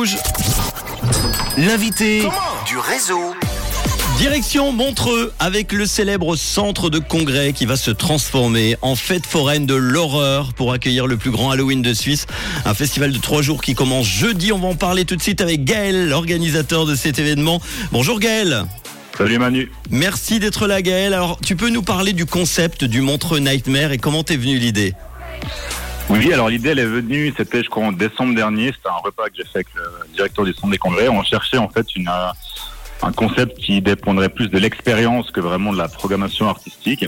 Rouge. L'invité du réseau. Direction Montreux avec le célèbre centre de congrès qui va se transformer en fête foraine de l'horreur pour accueillir le plus grand Halloween de Suisse. Un festival de trois jours qui commence jeudi. On va en parler tout de suite avec Gaël, l'organisateur de cet événement. Bonjour Gaël. Salut Manu. Merci d'être là Gaël. Alors tu peux nous parler du concept du Montreux Nightmare et comment t'es venue l'idée? Oui, alors l'idée elle est venue, c'était je crois en décembre dernier, c'était un repas que j'ai fait avec le directeur du centre des congrès. On cherchait en fait une, euh, un concept qui dépendrait plus de l'expérience que vraiment de la programmation artistique.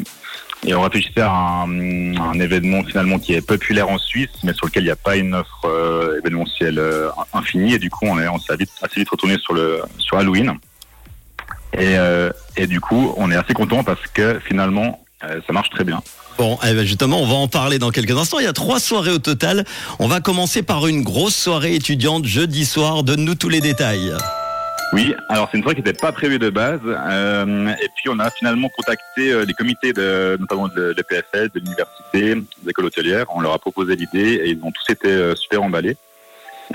Et on réfléchissait à un, un, événement finalement qui est populaire en Suisse, mais sur lequel il n'y a pas une offre euh, événementielle euh, infinie. Et du coup, on, est, on s'est vite, assez vite retourné sur, le, sur Halloween. Et, euh, et du coup, on est assez content parce que finalement, euh, ça marche très bien. Bon, eh ben justement, on va en parler dans quelques instants. Il y a trois soirées au total. On va commencer par une grosse soirée étudiante jeudi soir. Donne-nous tous les détails. Oui, alors c'est une soirée qui n'était pas prévue de base. Euh, et puis on a finalement contacté euh, les comités, de, notamment de l'EPFL, de l'université, des écoles hôtelières. On leur a proposé l'idée et ils ont tous été super emballés.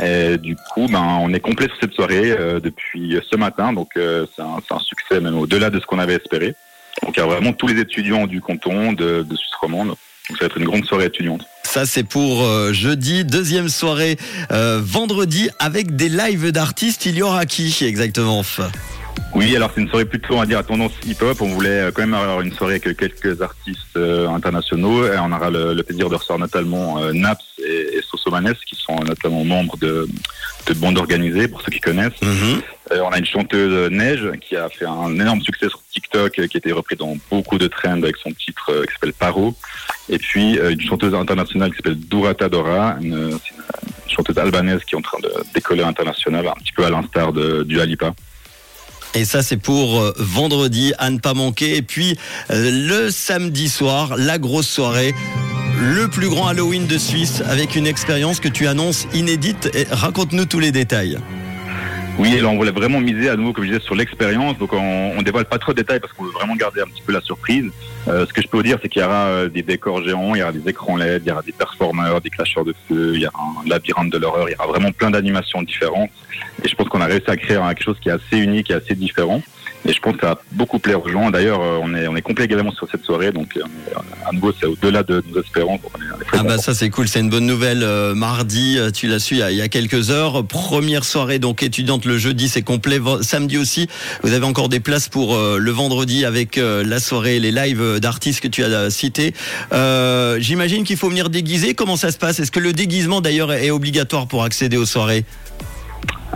Et du coup, ben, on est complet sur cette soirée depuis ce matin. Donc c'est un, un, succès même au-delà de ce qu'on avait espéré. Donc il y a vraiment tous les étudiants du canton, de, de Suisse romande. Donc ça va être une grande soirée étudiante. Ça c'est pour euh, jeudi, deuxième soirée euh, vendredi avec des lives d'artistes. Il y aura qui exactement oui, alors c'est une soirée plutôt, on va dire, à tendance hip-hop. On voulait euh, quand même avoir une soirée avec quelques artistes euh, internationaux. Et on aura le, le, plaisir de recevoir notamment euh, Naps et, et Sosomanes, qui sont notamment membres de, de bandes organisées, pour ceux qui connaissent. Mm -hmm. On a une chanteuse Neige qui a fait un énorme succès sur TikTok, qui a été repris dans beaucoup de trends avec son titre qui s'appelle Paro. Et puis une chanteuse internationale qui s'appelle Durata Dora, une, chanteuse albanaise qui est en train de décoller international, un petit peu à l'instar du Alipa. Et ça, c'est pour euh, vendredi, à ne pas manquer. Et puis, euh, le samedi soir, la grosse soirée. Le plus grand Halloween de Suisse avec une expérience que tu annonces inédite. Raconte-nous tous les détails. Oui, alors on voulait vraiment miser à nouveau, comme je disais, sur l'expérience. Donc on, on dévoile pas trop de détails parce qu'on veut vraiment garder un petit peu la surprise. Euh, ce que je peux vous dire, c'est qu'il y aura euh, des décors géants, il y aura des écrans LED, il y aura des performeurs, des clasheurs de feu, il y aura un labyrinthe de l'horreur, il y aura vraiment plein d'animations différentes. Et je pense qu'on a réussi à créer quelque chose qui est assez unique et assez différent. Et je pense que ça va beaucoup plaire aux gens. D'ailleurs, on est, on est complet également sur cette soirée. Donc, à nouveau, c'est au-delà de nos espérances. Ah, bah, ça, c'est cool. C'est une bonne nouvelle. Euh, mardi, tu l'as su il y, a, il y, a, quelques heures. Première soirée, donc, étudiante le jeudi, c'est complet. Samedi aussi, vous avez encore des places pour euh, le vendredi avec euh, la soirée, les lives d'artistes que tu as cités. J'imagine qu'il faut venir déguiser. Comment ça se passe? Est-ce que le déguisement, d'ailleurs, est obligatoire pour accéder aux soirées?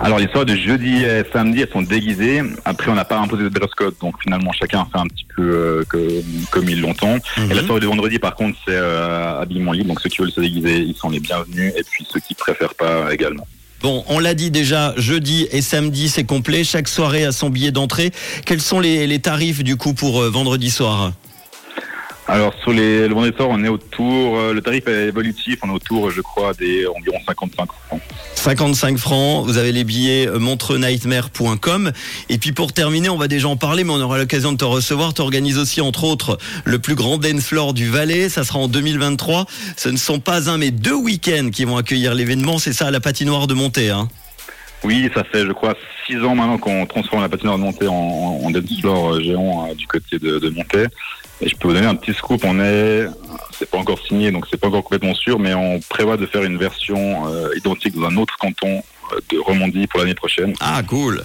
Alors les soirées de jeudi et samedi, elles sont déguisées. Après, on n'a pas imposé de dress code, donc finalement chacun fait un petit peu euh, que, comme il l'entend. Et la soirée de vendredi, par contre, c'est euh, habillement libre. Donc ceux qui veulent se déguiser, ils sont les bienvenus. Et puis ceux qui préfèrent pas également. Bon, on l'a dit déjà, jeudi et samedi, c'est complet. Chaque soirée a son billet d'entrée. Quels sont les, les, tarifs du coup pour euh, vendredi soir? Alors sur les, le soir, on est autour, euh, le tarif est évolutif, on est autour, je crois, des environ 55 francs. 55 francs, vous avez les billets montrenightmare.com. Et puis pour terminer, on va déjà en parler, mais on aura l'occasion de te recevoir. Tu organises aussi, entre autres, le plus grand dance floor du Valais. Ça sera en 2023. Ce ne sont pas un, mais deux week-ends qui vont accueillir l'événement. C'est ça, à la patinoire de Montée. Hein. Oui, ça fait, je crois, six ans maintenant qu'on transforme la patinoire de Montée en, en dance floor géant euh, du côté de, de Montée. Et je peux vous donner un petit scoop. On est, c'est pas encore signé, donc c'est pas encore complètement sûr, mais on prévoit de faire une version euh, identique dans un autre canton euh, de Romandie pour l'année prochaine. Ah, cool.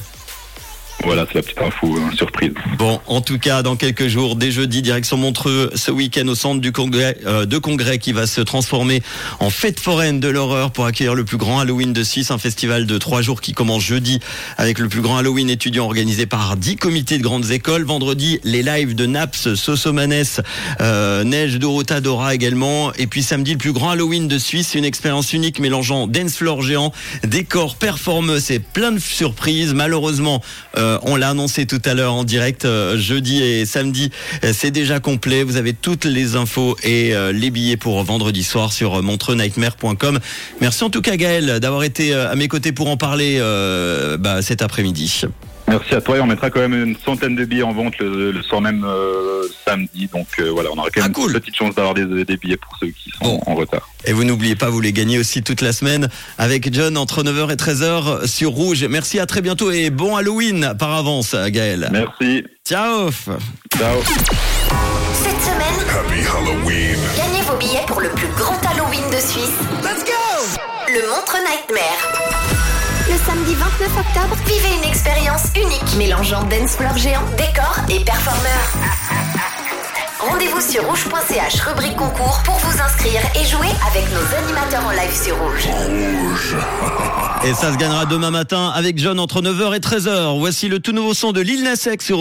Voilà, c'est la petite info, hein, surprise. Bon, en tout cas, dans quelques jours, dès jeudi, direction Montreux, ce week-end au centre du congrès, euh, de congrès qui va se transformer en fête foraine de l'horreur pour accueillir le plus grand Halloween de Suisse, un festival de trois jours qui commence jeudi avec le plus grand Halloween étudiant organisé par dix comités de grandes écoles. Vendredi, les lives de Naps, Sosomanes, euh, Neige, Dorota, Dora également. Et puis samedi, le plus grand Halloween de Suisse, une expérience unique mélangeant dance floor géant, décor, performeuse et plein de surprises. Malheureusement, euh, on l'a annoncé tout à l'heure en direct, euh, jeudi et samedi, euh, c'est déjà complet. Vous avez toutes les infos et euh, les billets pour vendredi soir sur montreux-nightmare.com. Merci en tout cas Gaël d'avoir été à mes côtés pour en parler bah, cet après-midi. Merci à toi et on mettra quand même une centaine de billets en vente le, le soir même euh, samedi. Donc euh, voilà, on aura quand Ah, même cool. une petite chance d'avoir des, des billets pour ceux qui sont Bon. en retard. Et vous n'oubliez pas, vous les gagnez aussi toute la semaine avec John entre 9h et 13h sur Rouge. Merci, à très bientôt et bon Halloween par avance, Gaël. Merci. Ciao Ciao. Cette semaine, Happy Halloween. gagnez vos billets pour le plus grand Halloween de Suisse. Let's go Le Montre Nightmare. Le samedi 29 octobre, vivez une expérience unique mélangeant dance floor géant, décor et performeurs. Rendez-vous sur rouge.ch rubrique concours pour vous inscrire et jouer avec nos animateurs en live sur Rouge. Et ça se gagnera demain matin avec John entre 9h et 13h. Voici le tout nouveau son de Lil Nas X sur